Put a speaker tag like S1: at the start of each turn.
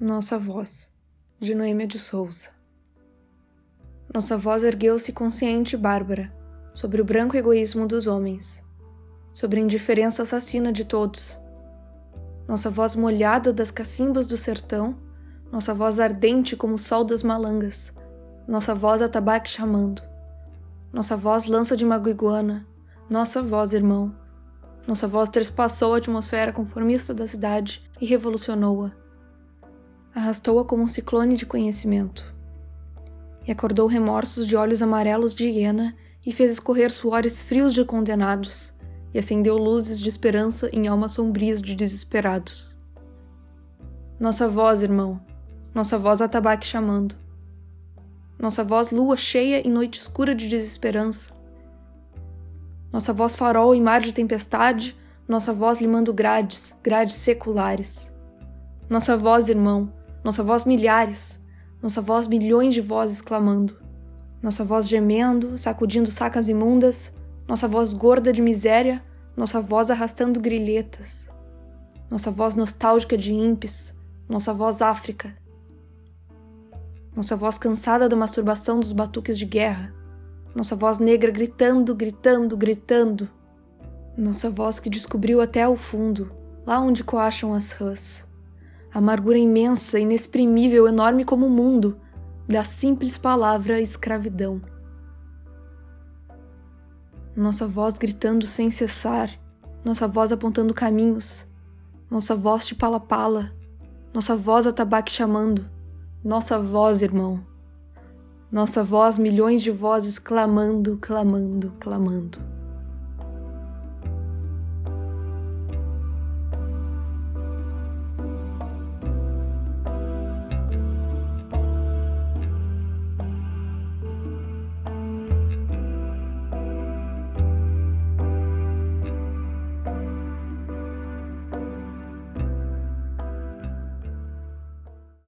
S1: Nossa voz, de Noêmia de Souza. Nossa voz ergueu-se consciente e bárbara sobre o branco egoísmo dos homens, sobre a indiferença assassina de todos. Nossa voz molhada das cacimbas do sertão, nossa voz ardente como o sol das malangas, nossa voz atabaque chamando, nossa voz lança de maguiguana, nossa voz, irmão. Nossa voz trespassou a atmosfera conformista da cidade e revolucionou-a arrastou-a como um ciclone de conhecimento. E acordou remorsos de olhos amarelos de hiena e fez escorrer suores frios de condenados, e acendeu luzes de esperança em almas sombrias de desesperados. Nossa voz, irmão, nossa voz atabaque chamando. Nossa voz lua cheia em noite escura de desesperança. Nossa voz farol em mar de tempestade, nossa voz limando grades, grades seculares. Nossa voz, irmão, nossa voz milhares, nossa voz milhões de vozes clamando, nossa voz gemendo, sacudindo sacas imundas, nossa voz gorda de miséria, nossa voz arrastando grilhetas, nossa voz nostálgica de ímpes, nossa voz África, nossa voz cansada da masturbação dos batuques de guerra, nossa voz negra gritando, gritando, gritando, nossa voz que descobriu até o fundo, lá onde coacham as rãs amargura imensa, inexprimível, enorme como o mundo, da simples palavra escravidão. Nossa voz gritando sem cessar, nossa voz apontando caminhos, nossa voz de pala-pala, nossa voz atabaque chamando, nossa voz, irmão. Nossa voz, milhões de vozes clamando, clamando, clamando.